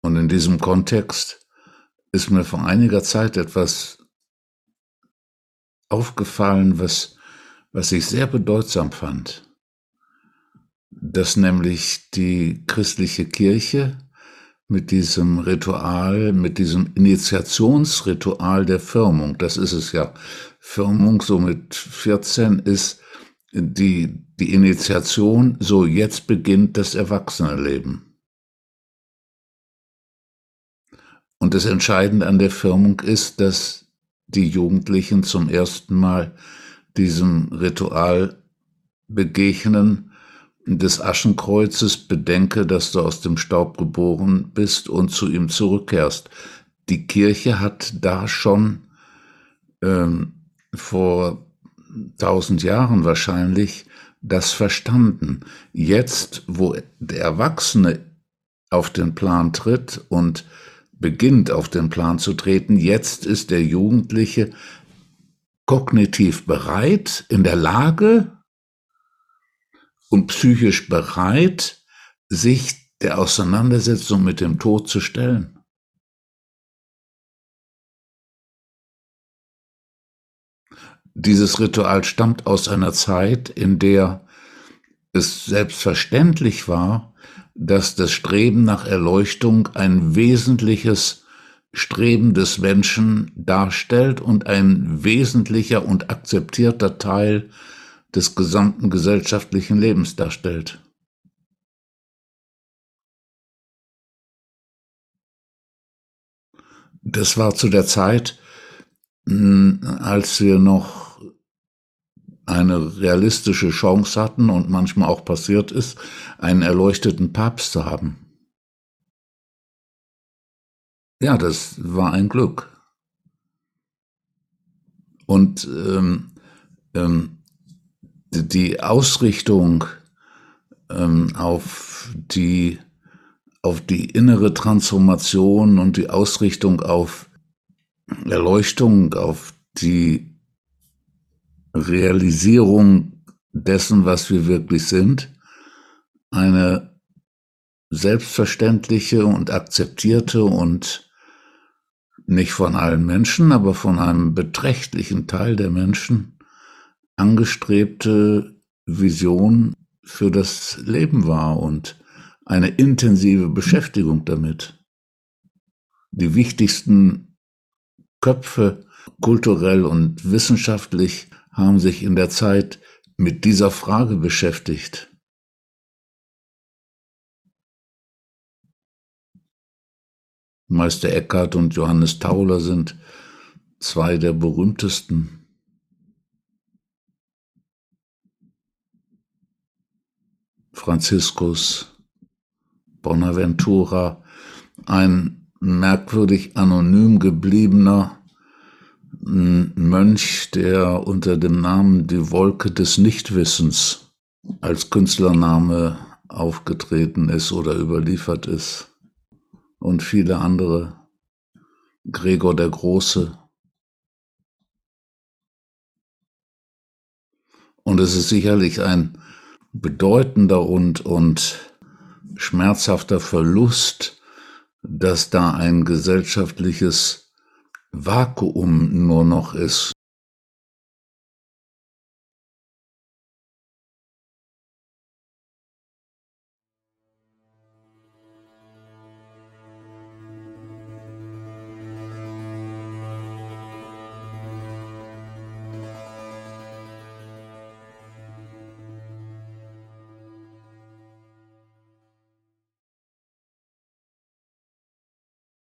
Und in diesem Kontext ist mir vor einiger Zeit etwas aufgefallen, was, was ich sehr bedeutsam fand. Dass nämlich die christliche Kirche mit diesem Ritual, mit diesem Initiationsritual der Firmung, das ist es ja, Firmung so mit 14 ist die, die Initiation, so jetzt beginnt das Erwachsenenleben. Und das Entscheidende an der Firmung ist, dass die Jugendlichen zum ersten Mal diesem Ritual begegnen, des Aschenkreuzes bedenke, dass du aus dem Staub geboren bist und zu ihm zurückkehrst. Die Kirche hat da schon ähm, vor tausend Jahren wahrscheinlich das verstanden. Jetzt, wo der Erwachsene auf den Plan tritt und beginnt auf den Plan zu treten, jetzt ist der Jugendliche kognitiv bereit, in der Lage und psychisch bereit, sich der Auseinandersetzung mit dem Tod zu stellen. Dieses Ritual stammt aus einer Zeit, in der es selbstverständlich war, dass das Streben nach Erleuchtung ein wesentliches Streben des Menschen darstellt und ein wesentlicher und akzeptierter Teil des gesamten gesellschaftlichen Lebens darstellt. Das war zu der Zeit, hm, als wir noch eine realistische Chance hatten und manchmal auch passiert ist, einen erleuchteten Papst zu haben. Ja, das war ein Glück. Und ähm, ähm, die Ausrichtung ähm, auf die auf die innere Transformation und die Ausrichtung auf Erleuchtung, auf die Realisierung dessen, was wir wirklich sind, eine selbstverständliche und akzeptierte und nicht von allen Menschen, aber von einem beträchtlichen Teil der Menschen angestrebte Vision für das Leben war und eine intensive Beschäftigung damit. Die wichtigsten Köpfe kulturell und wissenschaftlich haben sich in der Zeit mit dieser Frage beschäftigt. Meister Eckhart und Johannes Tauler sind zwei der berühmtesten. Franziskus Bonaventura, ein merkwürdig anonym gebliebener ein Mönch, der unter dem Namen Die Wolke des Nichtwissens als Künstlername aufgetreten ist oder überliefert ist. Und viele andere. Gregor der Große. Und es ist sicherlich ein bedeutender und, und schmerzhafter Verlust, dass da ein gesellschaftliches Vakuum nur noch ist.